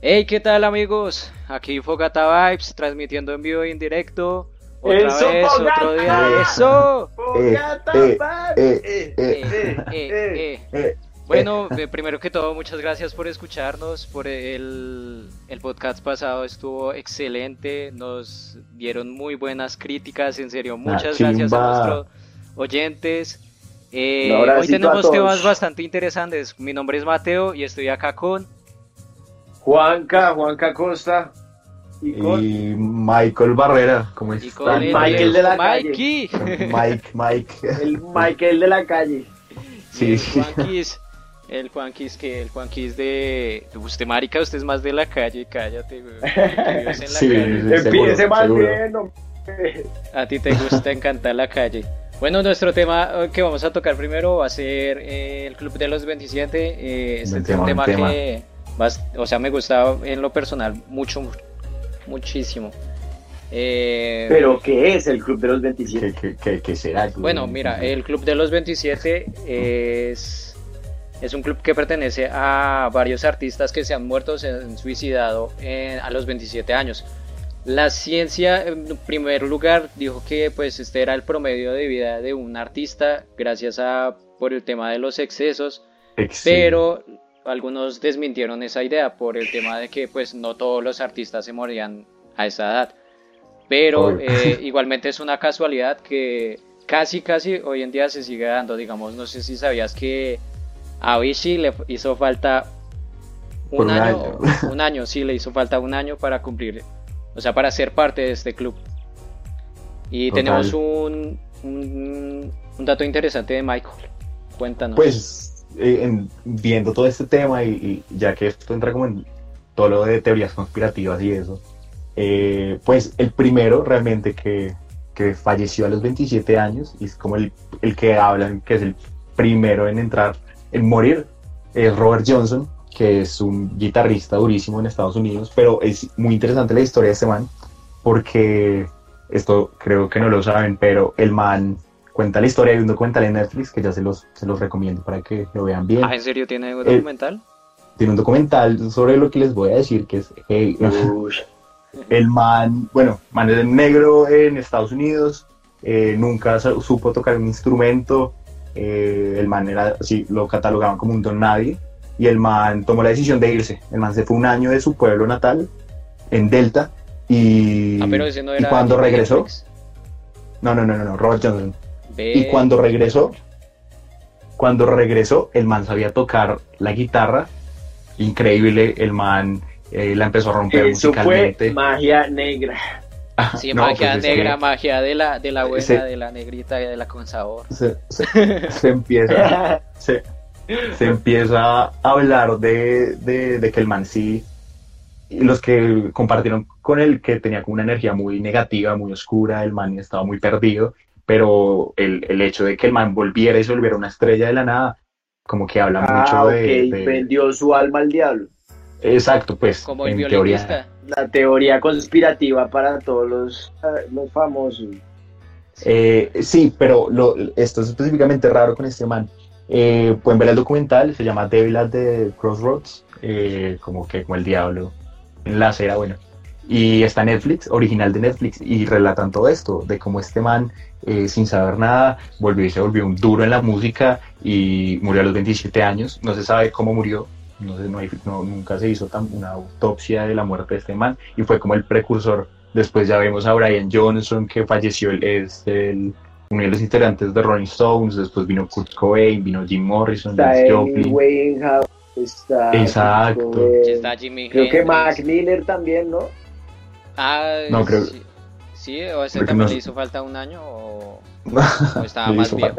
Hey, ¿qué tal amigos? Aquí Fogata Vibes, transmitiendo en vivo y en directo. Otra Eso, vez, Fogata. otro día. ¡Eso! Fogata eh, Vibes. eh, Eh, Eh, eh, eh, eh. eh. Eh, Bueno, primero que todo, muchas gracias por escucharnos, por el, el podcast pasado estuvo excelente, nos dieron muy buenas críticas, en serio, muchas gracias a nuestros oyentes. Eh, hoy tenemos temas bastante interesantes. Mi nombre es Mateo y estoy acá con... Juanca, Juanca Costa. Y Michael Barrera, ¿cómo el Michael de la calle. Mikey. Mike, Mike. el Michael de la calle. Sí, el sí. Juanquis, el Juanquis que el Juanquis de usted marica, usted es más de la calle, cállate, güey. Sí, calle. Empiece más bien, hombre. A ti te gusta encantar la calle. Bueno, nuestro tema eh, que vamos a tocar primero va a ser eh, el Club de los 27. Eh, este es un tema, que, bas- o sea, me gusta en lo personal mucho, muchísimo. Eh, Pero ¿qué es el Club de los 27? ¿Qué, qué, qué, qué será? Bueno, mira, el Club de los 27 es, es un club que pertenece a varios artistas que se han muerto, se han suicidado en- a los 27 años. La ciencia, en primer lugar, dijo que pues este era el promedio de vida de un artista gracias a por el tema de los excesos, Ex- pero algunos desmintieron esa idea por el tema de que pues no todos los artistas se morían a esa edad. Pero eh, igualmente es una casualidad que casi casi hoy en día se sigue dando, digamos, no sé si sabías que a Avicii le hizo falta un, un año, año. un año, sí, le hizo falta un año para cumplir, o sea, para ser parte de este club. Y Total. tenemos un, un, un dato interesante de Michael. Cuéntanos. Pues, eh, en- viendo todo este tema y, y ya que esto entra como en todo lo de teorías conspirativas y eso, eh, pues el primero realmente que, que falleció a los 27 años y es como el, el que hablan que es el primero en entrar, en morir, es Robert Johnson, que es un guitarrista durísimo en Estados Unidos, pero es muy interesante la historia de este man porque esto creo que no lo saben, pero el man cuenta la historia de un documental en Netflix que ya se los, se los recomiendo para que lo vean bien. Ah, ¿en serio tiene un Eh, documental? Tiene un documental sobre lo que les voy a decir, que es hey, el man, bueno, man es negro en Estados Unidos, eh, nunca su- supo tocar un instrumento, eh, el man era así, lo catalogaban como un don nadie, y el man tomó la decisión de irse. El man se fue un año de su pueblo natal, en Delta, y, Ah, pero ese no y era. cuando regresó, no, no, no, no, no, Robert Johnson. Y cuando regresó, cuando regresó, el man sabía tocar la guitarra, increíble, el man eh, la empezó a romper Eso fue musicalmente. magia negra. Sí, No, magia pues que negra, magia de la, de la buena, Ese- de la negrita y de la con sabor. se, se- se empieza, se, se empieza a hablar de, de- de que el man sí, y los que compartieron con él que tenía como una energía muy negativa, muy oscura, el man estaba muy perdido, pero el, el hecho de que el man volviera y se volviera una estrella de la nada, como que habla Ah, mucho ok, de, de- vendió su alma al diablo. Exacto, pues, Como el en teoría. La teoría conspirativa para todos los, ah, los famosos. Eh, sí, pero lo, esto es específicamente raro con este man. Eh, pueden ver el documental, se llama Devil at the Crossroads, eh, como que como el diablo en la acera, bueno. Y está Netflix, original de Netflix, y relatan todo esto, de cómo este man, eh, sin saber nada, volvió y se volvió un duro en la música y murió a los 27 años. No se sabe cómo murió, no sé, no hay- no- nunca se hizo tan, una autopsia de la muerte de este man, y fue como el precursor Después ya vemos a Brian Johnson, que falleció, es el, uno de los integrantes de Rolling Stones. Después vino Kurt Cobain, vino Jim Morrison, Amy Joplin. Winehouse, está... Exacto. Está. Jimmy Creo que. Mac Miller también, ¿no? Ah, No, creo- Sí, sí, o ese también no- le hizo falta un año o, o estaba más viejo.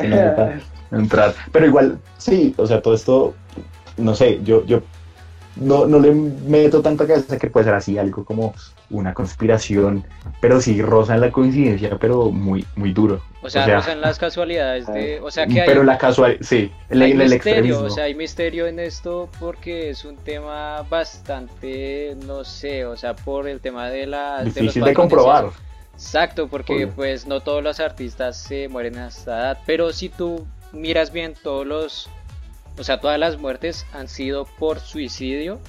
entrar. Pero igual, sí, o sea, todo esto, no sé, yo, yo no, no le meto tanta cabeza que puede ser así, algo como una conspiración, pero sí roza en la coincidencia, pero muy, muy duro. O sea, no son las casualidades de, o sea que hay, pero la casual, sí, el, hay el, el misterio, o sea, hay misterio en esto porque es un tema bastante, no sé, o sea, por el tema de la de los Difícil de comprobar. Exacto, porque Obvio. pues no todos los artistas se mueren a esta edad, pero si tú miras bien todos los, o sea, todas las muertes han sido por suicidio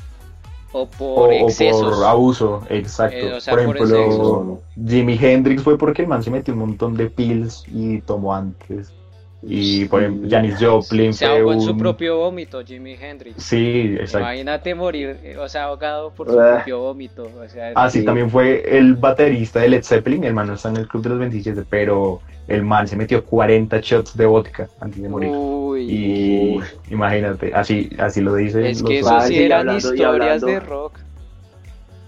o por o, o excesos. por abuso, exacto. Eh, o sea, por por ejemplo. Jimi Hendrix fue porque el man se metió un montón de pills y tomó antes. Y por ejemplo, Janis Joplin se fue ahogó en su propio vómito, Jimi Hendrix. Sí, exacto. Imagínate morir, eh, o sea, ahogado por su Ah. propio vómito. O sea, Ah, sí, Sí. también fue el baterista de Led Zeppelin, el man no está en el club de los 27, pero el man se metió 40 shots de vodka antes de morir. Uy, Y imagínate, así, así lo dicen es los que eso sí eran hablando- y historias hablando- de rock.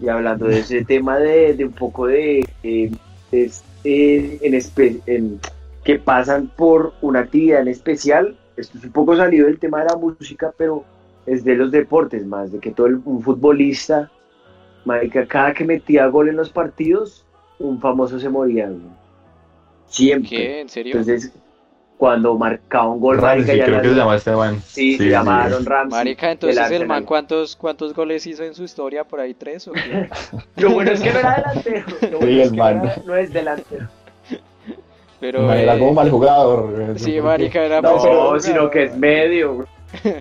Y hablando de ese tema de, de un poco de, eh, es- eh, en, espe- en- que pasan por una actividad en especial, esto es un poco salido del tema de la música, pero es de los deportes más, de que todo el- un futbolista, marica, cada que metía gol en los partidos, un famoso se moría. Siempre. ¿Qué? ¿En serio? Entonces, cuando marcaba un gol, Ramsey, marica, ya creo que se llama este man. Sí, se llama Aaron Ramsey. Marica, entonces el man, ¿cuántos, ¿cuántos goles hizo en su historia? ¿Por ahí tres o qué? Lo bueno es que no era delantero. Lo bueno Sí, es el que man. no era- no es delantero. Pero, era eh, como mal jugador. no sé Sí, marica, era No, más jugador. sino que es medio. güey.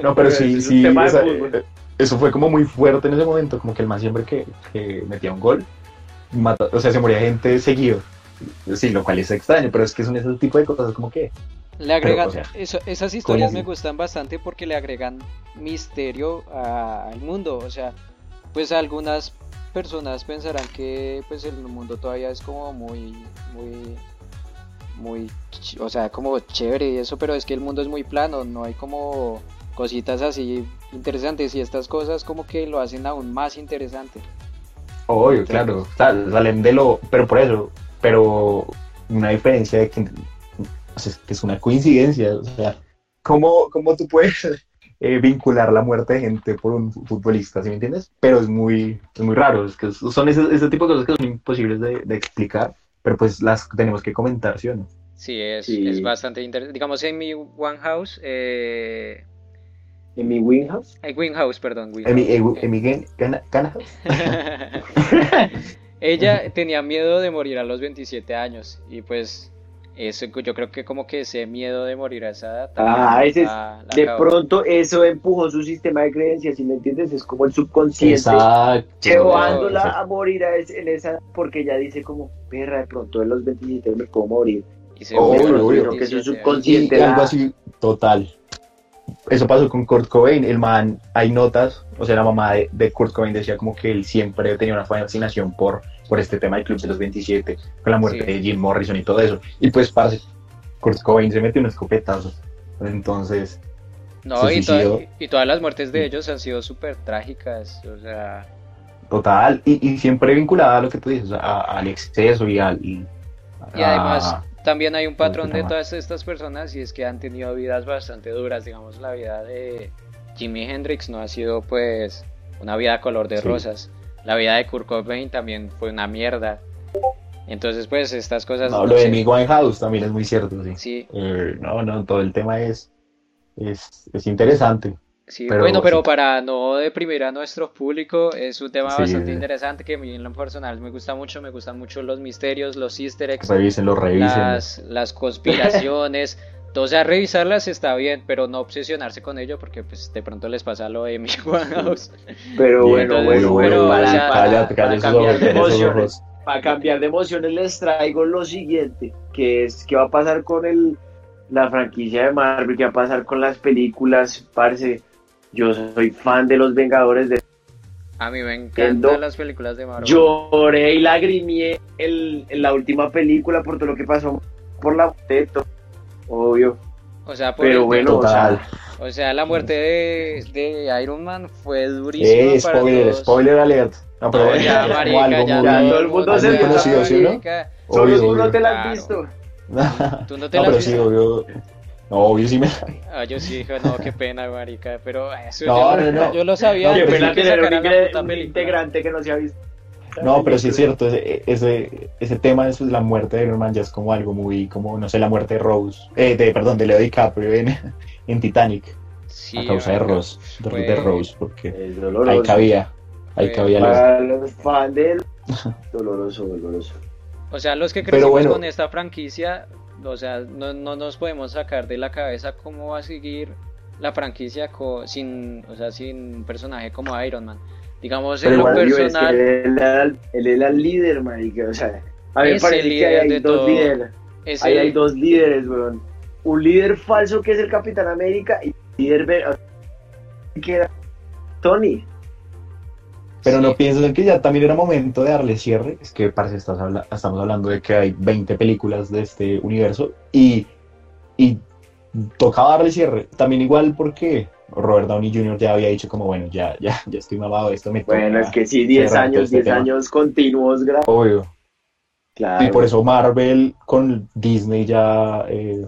No, pero Pero sí, es sí, esa- eh, eso fue como muy fuerte en ese momento, como que el man siempre que, que metía un gol, mata- o sea, se moría gente seguido. Sí, lo cual es extraño, pero es que son ese tipo de cosas como que... Le agregan, o sea, eso- esas historias me gustan bastante porque le agregan misterio a- al mundo. O sea, pues algunas personas pensarán que pues el mundo todavía es como muy, muy, muy, o sea, como chévere y eso, pero es que el mundo es muy plano, no hay como cositas así interesantes y estas cosas como que lo hacen aún más interesante. Obvio, claro, sal- salen de lo... Pero por eso, pero una diferencia de que, o sea, es que es una coincidencia, o sea, ¿cómo, cómo tú puedes eh, vincular la muerte de gente por un futbolista, ¿sí me entiendes? Pero es muy, es muy raro, es que son ese, ese tipo de cosas que son imposibles de, de explicar, pero pues las tenemos que comentar, ¿sí o no? Sí, es, Sí. es bastante interesante. Digamos en mi One House, eh... En mi Winghouse. ay, Wing House, perdón, Wing Emi, House. Emi, Emi, Gana- Gana- Ella tenía miedo de morir a los 27 años y pues eso yo creo que como que ese miedo de morir a esa edad Ah, ese es- la- la De acabó. pronto eso empujó su sistema de creencias, si me entiendes, es como el subconsciente Exacto. llevándola Exacto. a morir a ese- en esa, porque ella dice como, perra, de pronto en los 27 me puedo morir. Y se obvio. Creo que su 27 años. subconsciente Y algo así, total. Eso pasó con Kurt Cobain, el man, hay notas, o sea, la mamá de, de Kurt Cobain decía como que él siempre tenía una fascinación por, por este tema del Club de los 27, con la muerte Sí. de Jim Morrison y todo eso. Y pues, parce, Kurt Cobain se metió un escopetazo. Entonces, No, y, to- suicidó. y todas las muertes de ellos han sido súper trágicas, o sea, total, y, y siempre vinculada a lo que tú dices, a- al exceso y al... y además a- también hay un patrón de todas estas personas y es que han tenido vidas bastante duras, digamos la vida de Jimi Hendrix no ha sido pues una vida color de Sí. rosas, la vida de Kurt Cobain también fue una mierda, entonces pues estas cosas... no, no lo de sé, mi Winehouse también es muy cierto, sí. Sí, Eh, no, no, todo el tema es, es, es interesante. Sí, Pero bueno, pero sí. para no deprimir a nuestro público, es un tema Sí, bastante interesante que a mí en lo personal me gusta mucho, me gustan mucho los misterios, los easter eggs, Revísenlo, revísenlo. las, las conspiraciones, o sea, revisarlas está bien, pero no obsesionarse con ello porque pues de pronto les pasa lo de mi House. Pero bueno, entonces, bueno, pero, bueno, para, para- para esos cambiar de emociones, para cambiar de emociones les traigo lo siguiente, que es qué va a pasar con el la franquicia de Marvel, qué va a pasar con las películas, parce. Yo soy fan de los Vengadores de A mí me encantan las películas de Marvel. Lloré y lagrimié en la última película por todo lo que pasó por la muerte de Thor, obvio. o sea, por Pero el- bueno, Total. o sea, la muerte de, de Iron Man fue durísima Eh, para spoiler, todos. spoiler alert. No, pero No, ya, marica, algo ya, muy- ya todo el mundo se conocido, ¿sí no? Solo Obvio, tú no te la has Claro. visto. Tú no te no, la pero has sí, visto. obvio. No, obvio sí me Ah, yo sí dije, no, qué pena, marica, pero eso No, yo, no, no. yo lo sabía No, Qué pena que tener un, un integrante que no se ha visto. No, pero sí es cierto, ese, ese, ese tema de la muerte de Iron Man ya es como algo muy, como, no sé, la muerte de Rose, eh, de, perdón, de Leo DiCaprio en, en Titanic, Sí, a causa de Rose, de, fue- de Rose, porque ahí cabía, ahí Fue- cabía. Para los fans de él, doloroso, doloroso. O sea, los que crecimos bueno. con esta franquicia, o sea, no, no nos podemos sacar de la cabeza cómo va a seguir la franquicia co- sin, o sea, sin un personaje como Iron Man. Digamos, Pero en lo yo, es que personal, él, era, el- él era el líder, marica. O sea, a mí me parece el que hay dos todo. líderes. es Ahí el- hay dos líderes, weón. Un líder falso que es el Capitán América y un líder ver- que era Tony. Pero Sí. no piensan que ya también era momento de darle cierre. Es que, parce, estás habla- estamos hablando de que hay 20 películas de este universo y, y tocaba darle cierre. También igual porque Robert Downey Jr. ya había dicho como, bueno, ya, ya, ya estoy mamado de esto, me Bueno, es que sí, 10 cerrar todo años, este 10 tema". años continuos, gra- Obvio. Claro. Y por eso Marvel con Disney ya eh,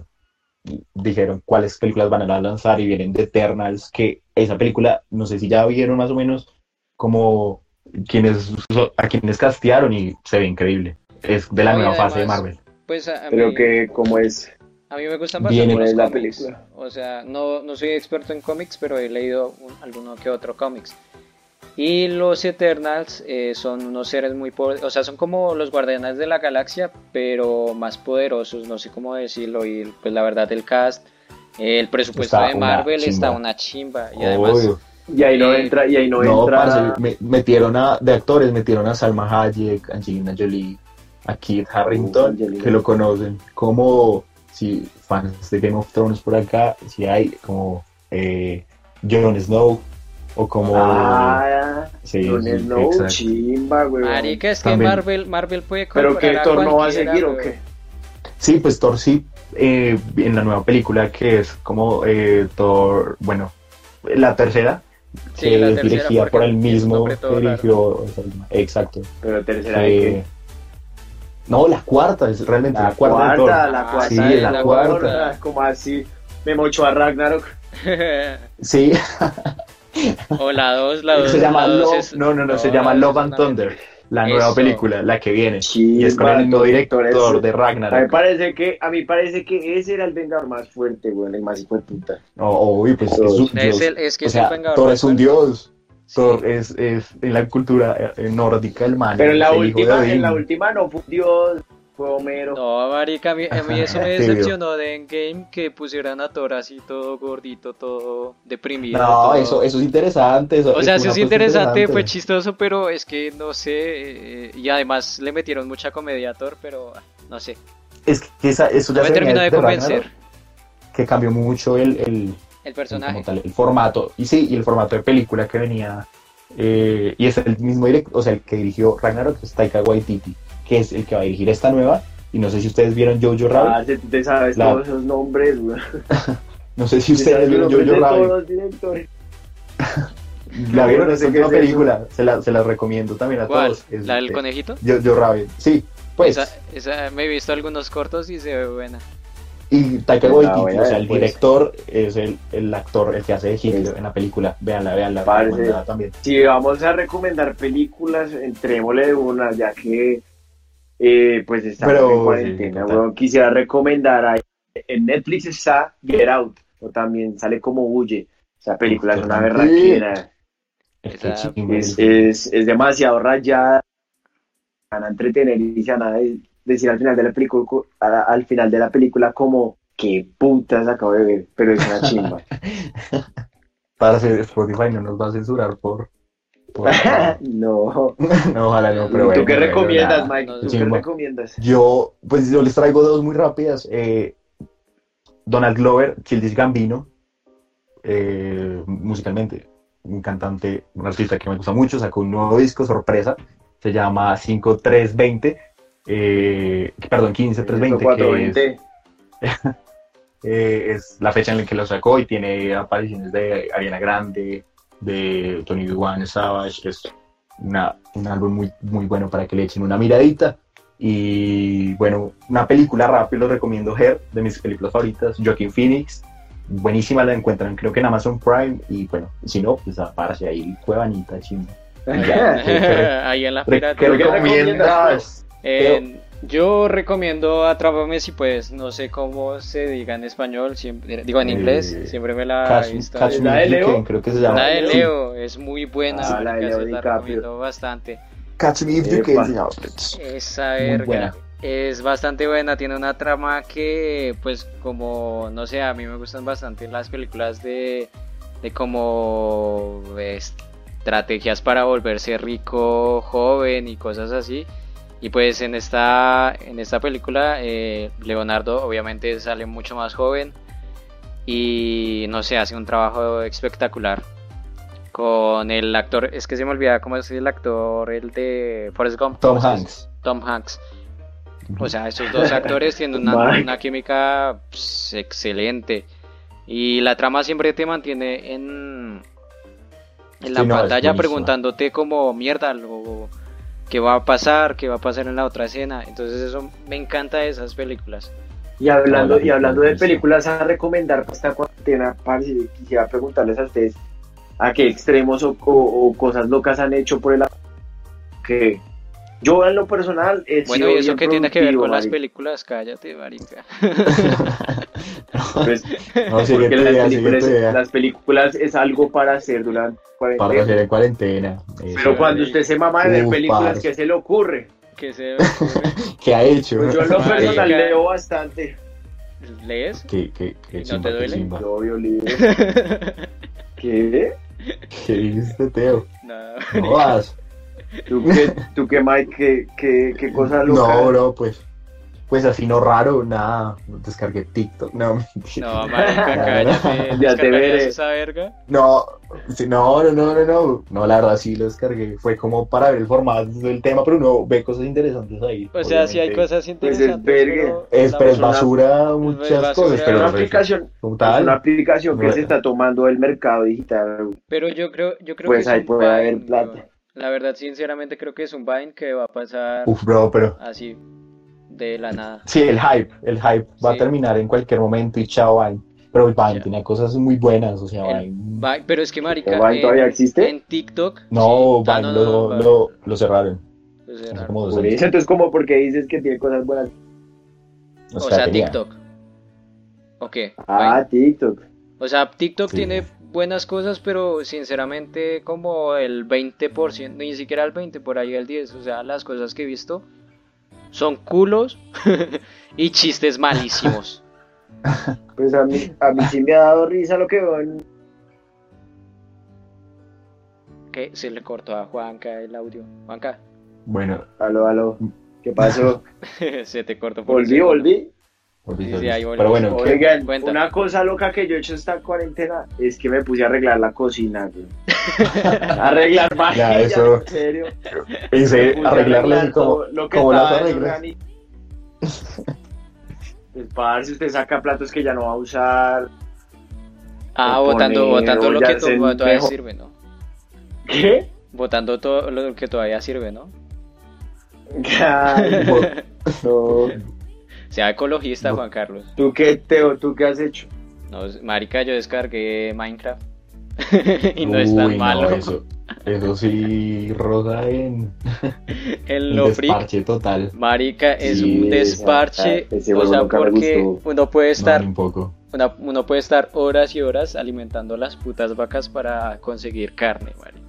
dijeron cuáles películas van a lanzar y vienen de Eternals, que esa película, no sé si ya vieron más o menos como quienes, a quienes castearon y se ve increíble. Es de la No, nueva fase de Marvel. Pues a, a Pero mí, que, como es? A mí me gustan Viene bastante los la cómics. película. O sea, no, no soy experto en cómics, pero he leído un- alguno que otro cómics. Y los Eternals eh, son unos seres muy poderosos, o sea, son como los guardianes de la galaxia, pero más poderosos, no sé cómo decirlo. Y pues la verdad, el cast, eh, el presupuesto Está de una Marvel está chimba. una chimba. Y además, Obvio. Y ahí no Eh, entra, y ahí no, No, entra. parce, me- metieron a, de actores, metieron a Salma Hayek, Angelina Jolie, a Kit Harrington, Angelina. que lo conocen, como si fans de Game of Thrones por acá, si hay como eh, Jon Snow, o como... Ah, sí, Jon sí, Snow, exacto. chimba, weón. marica, es que. Marvel, Marvel puede Pero que Thor no va a seguir, ¿o qué? Sí, pues Thor sí, eh, en la nueva película que es como eh, Thor, bueno, la tercera, Sí, que la es tercera, dirigida por el mismo todo dirigió, exacto. Pero tercera de Eh, no, la cuarta, es realmente la, La cuarta, de cuarta, Thor. la Ah, cuarta. Sí, la Thor, cuarta. ah, Como así, me mochó a Ragnarok. Sí, o la 2, la 2. se llama la dos Love, es- no, no, no, se llama es Love and Thunder, la nueva Eso. película, la que viene. Y es con el mismo director director de ese. A mí Ragnarok. parece que, a mí parece que ese era el vengador más fuerte, weón, el más hijo de puta. No, obvio, pues es que es un Es, el, es que o es sea, el vengador. Thor es un fuerte. dios. Thor es, es en la cultura eh, nórdica el man. Pero en la última, en la última no fue un dios, fue Homero. No, marica, a mí, a mí eso me decepcionó de Endgame que pusieran a Thor así todo gordito, todo deprimido. No, todo- eso, eso es interesante. Eso, O sea, es eso es interesante, fue chistoso, pero es que no sé. eh, y además le metieron mucha comedia a Thor, pero ah, no sé. Es que esa- eso ya No me terminó de convencer Ragnarok, que cambió mucho el, el, el personaje. como tal, el formato. Y sí, y el formato de película que venía. eh, y es el mismo director, o sea, el que dirigió Ragnarok es Taika Waititi, que es el que va a dirigir esta nueva. Y no sé si ustedes vieron Jojo Rabbit. Ah, tú te sabes La- todos esos nombres, weón. No sé si ustedes vieron Jojo Rabbit. los directores. La vieron, no es sé qué una es eso. película. Se la, se la recomiendo también a ¿Cuál? todos. Es ¿La del de- conejito? Jojo Rabbit. Sí, pues. Esa, esa, me he visto algunos cortos y se ve buena. Y Taika La Waititi, o sea, el pues. director es el, el actor, el que hace de Hitler Es- en la película. Parce. recomendada también. Si vamos a recomendar películas, entrémosle de una, ya que eh, pues estamos Pero, en sí, cuarentena, total. weón. Quisiera recomendar ahí. En Netflix está Get Out, o también sale como Huye. Esa película Uf, es una berraquera. Es Es, es- demasiado rayada. Van a entretener y se van a decir al final de la película, a- al final de la película como qué putas acabo de ver, pero es una chimba. Para hacer Spotify no nos va a censurar por. por- no. no, ojalá no, pero ¿Tú bueno, qué bueno, recomiendas, nada. Mike? ¿Tú qué recomiendas? Yo, pues yo les traigo dos muy rápidas. Eh, Donald Glover, Childish Gambino, eh, musicalmente, un cantante, un artista que me gusta mucho, sacó un nuevo disco, sorpresa, se llama 5320, eh, perdón, 15320, que es, 420. eh, es la fecha en la que lo sacó y tiene apariciones de Ariana Grande, de Tony One Savage, que es una, un álbum muy, muy bueno para que le echen una miradita. Y bueno, una película rápido, lo recomiendo Her, de mis películas favoritas, Joaquin Phoenix. Buenísima, la encuentran creo que en Amazon Prime. Y bueno, si no, pues aparece ahí, Cuevanita. Ya, Ahí en la Re- pirata. ¿Qué ¿Pero qué recomiendas? Eh, yo recomiendo Atrápame si puedes, no sé cómo se diga en español, siempre, digo en Eh, inglés, siempre me la he Catch, visto. Catch ¿La Me de Leo? Can, creo que se llama. La de Sí, Leo es muy buena, Ah, la de Leo se la recomiendo bastante. Catch Me If You. Can. Esa verga. buena. Es bastante buena, tiene una trama que, pues, como, no sé, a mí me gustan bastante las películas de, de como estrategias para volverse rico, joven y cosas así. Y pues en esta, en esta película, eh, Leonardo obviamente sale mucho más joven y no sé, hace un trabajo espectacular con el actor, es que se me olvida cómo es el actor, el de Forrest Gump. Tom Hanks. Tom Hanks. O sea, estos dos actores tienen una, una química pues, excelente. Y la trama siempre te mantiene en, en la Sí, pantalla preguntándote como mierda, lo, qué va a pasar, qué va a pasar en la otra escena. Entonces eso me encanta de esas películas. Y hablando, y hablando de películas a recomendar para esta cuarentena, parce, quisiera preguntarles a ustedes a qué extremos o, o- o cosas locas han hecho por el que yo en lo personal he Bueno, sido y eso que tiene que ver con las películas, cállate, marica. Pues, No, porque las idea, películas, las es algo para hacer durante Para cuarentena. hacer en cuarentena. Eso. Pero cuando usted se mama de ver películas. ¿qué se le ocurre? que se ¿Qué ha hecho? Pues yo en lo Marica. personal leo bastante. lees. ¿Qué, qué, qué ¿Y no chimba, te qué duele? chimba. Yo veo libros. ¿Qué? ¿Qué dices, Teo? Nada. No vas. ¿Tú qué, tú qué Mike? ¿Qué, qué, qué cosa loca? No, bro, pues. Pues así no raro, nada. Descargué TikTok. No. No, marica, cállate. Ya te ¿descargarías veré. esa verga? No, sí, no, no, no, no, no. No, la verdad sí lo descargué. Fue como para ver el formato del tema, pero uno ve cosas interesantes ahí. O sea, si hay cosas Pues es interesantes, pero... Es, pero es basura muchas basura. cosas, Es pero una el aplicación, como es tal, una aplicación que Bueno. se está tomando del mercado digital. Pero yo creo, yo creo Pues que ahí es un puede haber plata. La verdad, sinceramente, creo que es un Vine que va a pasar Uf, bro, pero así, de la nada. sí, el hype, el hype va a terminar en cualquier momento y chao, Vine. Pero el Vine Ya. tenía cosas muy buenas, o sea, El Vine. Vine- pero es que, marica, ¿El Vine en- todavía existe? En TikTok... No, sí. Ah, Vine no, lo, no, lo, lo cerraron. lo cerraron. como Por eso, entonces, como porque dices que tiene cosas buenas. O sea. TikTok. ¿O qué? Ah, TikTok. O sea, TikTok Sí. tiene buenas cosas, pero sinceramente como el 20%, ni siquiera el 20, por ahí el 10, o sea, las cosas que he visto son culos y chistes malísimos. Pues a mí, a mí sí me ha dado risa lo que veo en... que se le cortó a Juanca el audio. Juanca, Bueno, Aló, aló. ¿Qué pasó? se te cortó. por Volví, segundo. volví. Sí, sí, pero bueno, Oigan, Cuenta. una cosa loca que yo he hecho esta cuarentena es que me puse a arreglar la cocina, güey. Arreglar vajillas, eso- en serio. pensé Me puse a arreglarlas arreglar y como, lo que como las arreglas. Pues para si usted saca platos que ya no va a usar. Ah, botando, poner botando lo que todavía mejor- sirve, ¿no? ¿Qué? Botando todo lo que todavía sirve, ¿no? Ay, no. Sea ecologista. Juan Carlos. ¿Tú qué, Teo? ¿Tú qué has hecho? No, marica, yo descargué Minecraft. y no es tan no, malo. eso, eso sí rosa en, En en lo freak, desparche total. marica, es Sí, un desparche. esa- o sea, porque uno puede estar, un poco. una- uno puede estar horas y horas alimentando las putas vacas para conseguir carne, marica.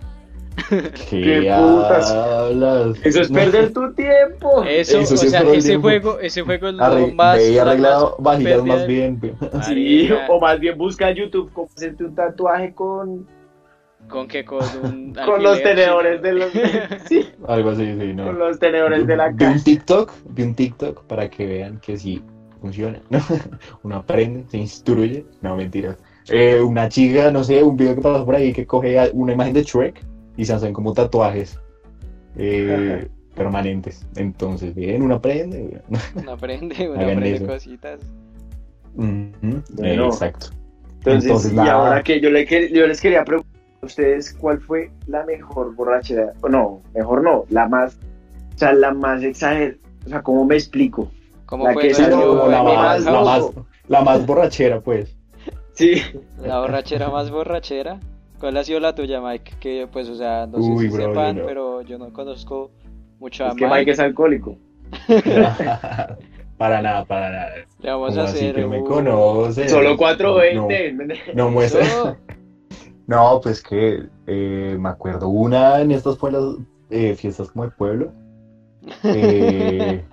¿Qué, ¿Qué putas? hablas? Eso es perder tu tiempo. Eso, Eso o sea, ese tiempo. juego, ese juego es lo Arre- más. ve arreglado más de- bien. Sí, o más bien busca en YouTube cómo hacerte un tatuaje con, ¿Con qué? Con un con los tenedores de los sí, Algo así, sí, ¿no? con los tenedores de la Vi un casa. TikTok, vi un TikTok para que vean que sí funciona. Uno aprende, se instruye. No, mentira. Eh, una chica, no sé, un video que pasó por ahí que coge una imagen de Shrek y se hacen como tatuajes eh, permanentes. Entonces, bien, uno aprende. Uno aprende, uno aprende eso. cositas. Bueno. Exacto. Entonces, Entonces, y ahora que yo, le, yo les quería preguntar a ustedes cuál fue la mejor borrachera, o no, mejor no, la más, o sea, la más exagerada, o sea, ¿cómo me explico? ¿Cómo La fue que salió como la más, la, más, la más borrachera, pues. Sí, La borrachera más borrachera. ¿Cuál ha sido la tuya, Mike? Que pues, o sea, no sé si bro, yo sepan, no. pero yo no conozco mucho a es que Mike. Mike es alcohólico. para nada, para nada. Le vamos ¿Cómo a hacer. que me conoces? Solo No, 420. no muestra. Eso. No, pues que eh, me acuerdo una en estas fue las eh, fiestas como de pueblo. Eh,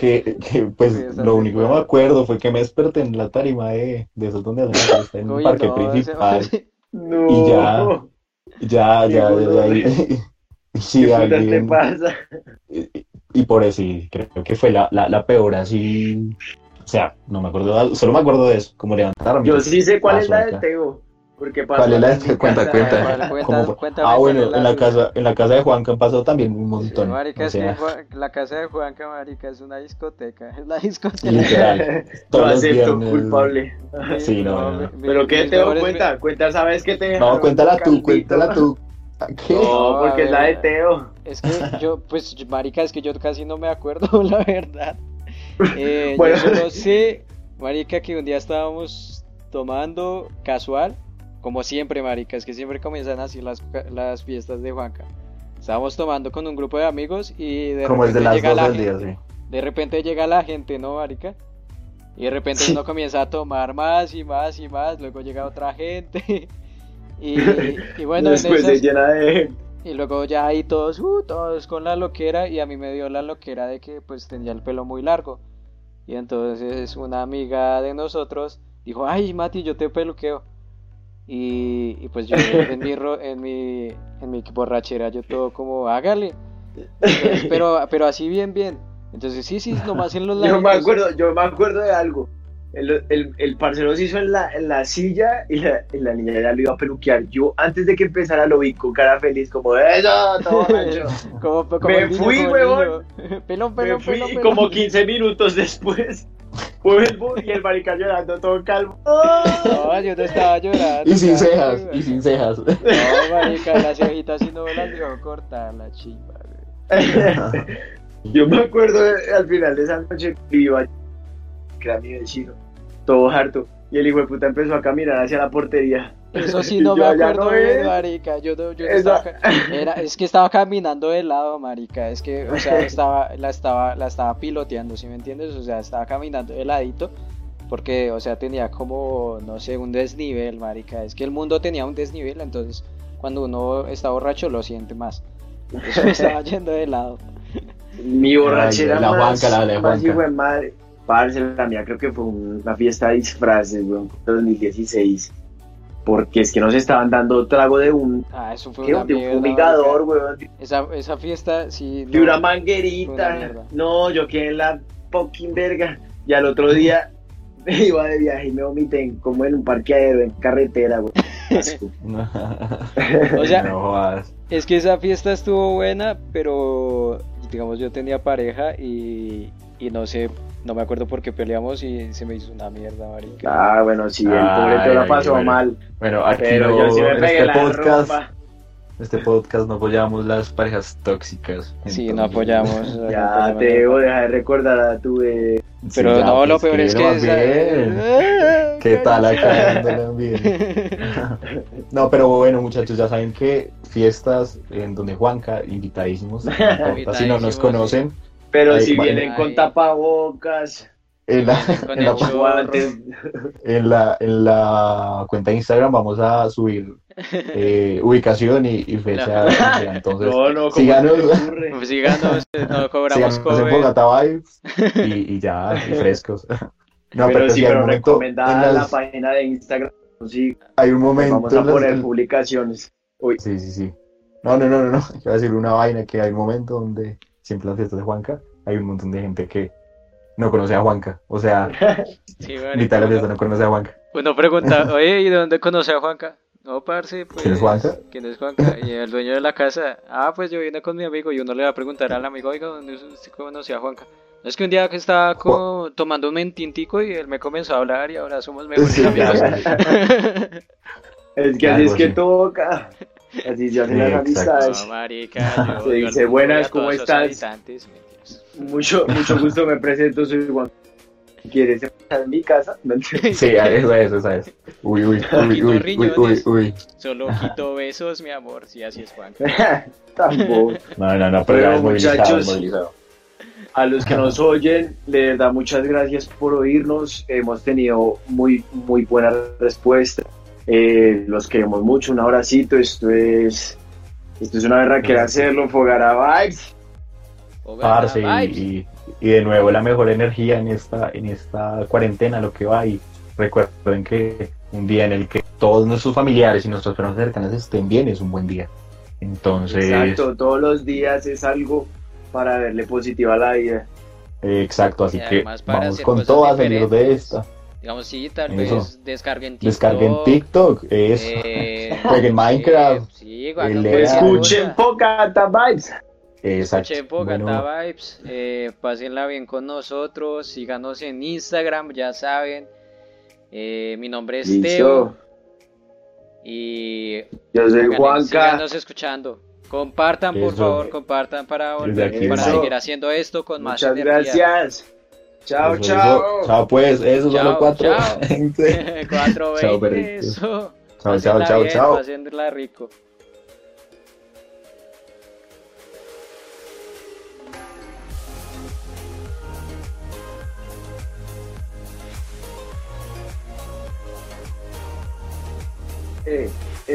que, que, pues Sí, lo único que me acuerdo fue que me desperté en la tarima de, de esos donde hacen la fiesta en el parque no, ese- principal. No. Y ya. Ya, ya, ya, ya. Sí, ¿Qué putas te alguien- pasa? y, por eso creo que fue la, la, la peor así. O sea, no me acuerdo, solo me acuerdo de eso, como levantarme. Yo sí sé cuál es la acá. de Teo. Porque pasó ¿Cuál es la de cuenta, cuenta? ¿Cuál? Cuenta- cuéntame ah, bueno, en la casa, en la casa de Juanca han pasado también un montón. Marica, o es que la casa de Juanca, marica, es una discoteca. Es la discoteca. literal. Lo Todos los acepto, viernes. culpable. Sí, no, no, no. mi- mi- ¿Pero qué te mejores- cuenta? Cuenta, ¿sabes qué te No, cuéntala tú, cuéntala tú. ¿Qué? No, porque a es la de ver. Teo. Es que yo, pues, marica, es que yo casi no me acuerdo, la verdad. Eh, Bueno. Yo solo sé, marica, que un día estábamos tomando casual, como siempre, marica, es que siempre comienzan así las, las fiestas de Juanca. Estábamos tomando con un grupo de amigos y de Como es de repente las llega la día, gente. sí. De repente llega la gente, ¿no, marica? Y de repente Sí. uno comienza a tomar más y más y más, luego llega otra gente. Y, y bueno, en Después se esas- llena de... y luego ya ahí todos, uh, todos con la loquera y a mí me dio la loquera de que pues tenía el pelo muy largo. Y entonces una amiga de nosotros dijo, ay Mati, yo te peluqueo. Y, y pues yo en mi, en mi, en mi borrachera yo todo como, hágale. Entonces, pero, pero así bien, bien. Entonces sí, sí, nomás en los Yo me acuerdo, yo me acuerdo de algo. El, el, el parcero se hizo en la, en la silla y la, y la niña ya lo iba a peluquear. Yo, antes de que empezara, lo vi con cara feliz, como, ¡Eso! Todo borracho". Como, como Me niño, fui, como huevón. Pelón, Me pelón, fui pelón, y pelón. como 15 minutos después vuelvo y el marica llorando todo calmo. No, yo no estaba llorando. Y sin cejas, güey. y sin cejas. No, marica, las cejitas si no me las dejó cortar la chimba, güey. Yo me acuerdo de- al final de esa noche que iba, que era mi vecino, todo harto. Y el hijo de puta empezó a caminar hacia la portería. Eso sí no me acuerdo no bien, es. marica. Yo no, yo no Esa- estaba era, es que estaba caminando de lado, marica. Es que, o sea, estaba, la estaba, la estaba piloteando, ¿sí me entiendes? O sea, estaba caminando de ladito. Porque, o sea, tenía como, no sé, un desnivel, marica. Es que el mundo tenía un desnivel, entonces cuando uno está borracho lo siente más. Entonces me estaba yendo de lado. Mi borrachera Ay, la más, Juanca, la de más Juanca. hijo de madre. Parce, la mía creo que fue una fiesta de disfraces, weón, 2016. Porque es que nos estaban dando trago de un, Ah, eso fue ¿qué? una de un fumigador, weón, Esa, esa fiesta, sí. de no. una manguerita. No, yo quedé en la fucking verga. Y al otro día me iba de viaje y me vomité en- como en un parqueadero, en carretera, weón. Asco. O sea, no jodas. Es que esa fiesta estuvo buena, pero digamos yo tenía pareja y, y no sé, no me acuerdo por qué peleamos y se me hizo una mierda, marica. Ah, bueno, sí, el pobre te la pasó bueno. mal. Bueno, aquí Pero no- yo sí me pegué este la podcast, ropa. este podcast no apoyamos las parejas tóxicas. Sí, no apoyamos. no Ya apoyamos te debo dejar de recordar a tu eh, Pero Sí, ya, no, lo pues, peor es que... más esa- bien. ¿Qué tal acá? No, pero bueno, muchachos, ya saben que fiestas en donde Juanca, invitadísimos, no importa si no nos conocen, Pero Ahí, si vienen con tapabocas, en la, Con en el la- en la, en la cuenta de Instagram vamos a subir eh, ubicación y, y fecha. día. Entonces, no, no, síganos. Pues síganos, eh, no cobramos síganos en cover. Bogotá Vibes y, y ya, y frescos. No, pero, sí, hay pero momento en recomendada las- la página de Instagram. Sí, hay un momento vamos a en las- poner publicaciones. Uy, Sí, sí, sí. No, no, no, no, no. Quiero decir una vaina que hay un momento donde, siempre las fiestas de Juanca, hay un montón de gente que no conoce a Juanca. O sea, Sí, mitad de la marica, fiesta uno, no conoce a Juanca. uno pregunta, oye, ¿y de dónde conoce a Juanca? No, parce, pues... ¿Quién es Juanca? ¿Quién es Juanca? Y el dueño de la casa, ah, pues yo vine con mi amigo y uno le va a preguntar al amigo, oiga, ¿dónde usted conoció a Juanca? No es que un día que estaba co- tomando un mentintico y él me comenzó a hablar y ahora somos mejores Sí, amigos. es que así es que toca. Así se hacen Sí, las exacto. amistades. No, marica, yo, Se dice, "Buenas, ¿cómo estás?" Mucho, mucho gusto, me presento, soy Juan. ¿Quieres estar en mi casa? Sí, eso es, eso es. Uy, uy, uy, uy, uy, uy, uy. Solo quito besos, mi amor, sí, así es Juanca. Tampoco. No, no, no, pero Pero, muchachos, movilizado. A los que nos oyen, de verdad, muchas gracias por oírnos. Hemos tenido muy, muy buena respuesta. Eh, los queremos mucho. Un abracito. Esto es, esto es una verdad que hacerlo. Fogara Vibes. Parce, vibes. y, y y de nuevo la mejor energía en esta, en esta cuarentena, lo que va. Y recuerden que un día en el que todos nuestros familiares y nuestras personas cercanas estén bien es un buen día. Entonces, Exacto, todos los días es algo para verle positiva a la vida. exacto, así Y que vamos con todo a salir de esta. Digamos, sí, tal Eso. vez descarguen TikTok. Descarguen TikTok, eso. eh, Jueguen Minecraft, Sí, Escuchen. Pocata Vibes. Exacto. Escuchen Bogotá Bueno, Vibes, eh, pásenla bien con nosotros, síganos en Instagram, ya saben. Eh, mi nombre es Teo Listo. y Yo soy Juanca. síganos escuchando. Compartan, por Eso. favor, compartan para volver, para seguir haciendo esto con más Muchas energía. gracias. Chao, eso, chao. eso. Chao, pues, eso Chao, solo cuatro. chao. Sí. 420, Chao. Chao, chao, chao, bien, chao. pásenla rico. Eh, eh.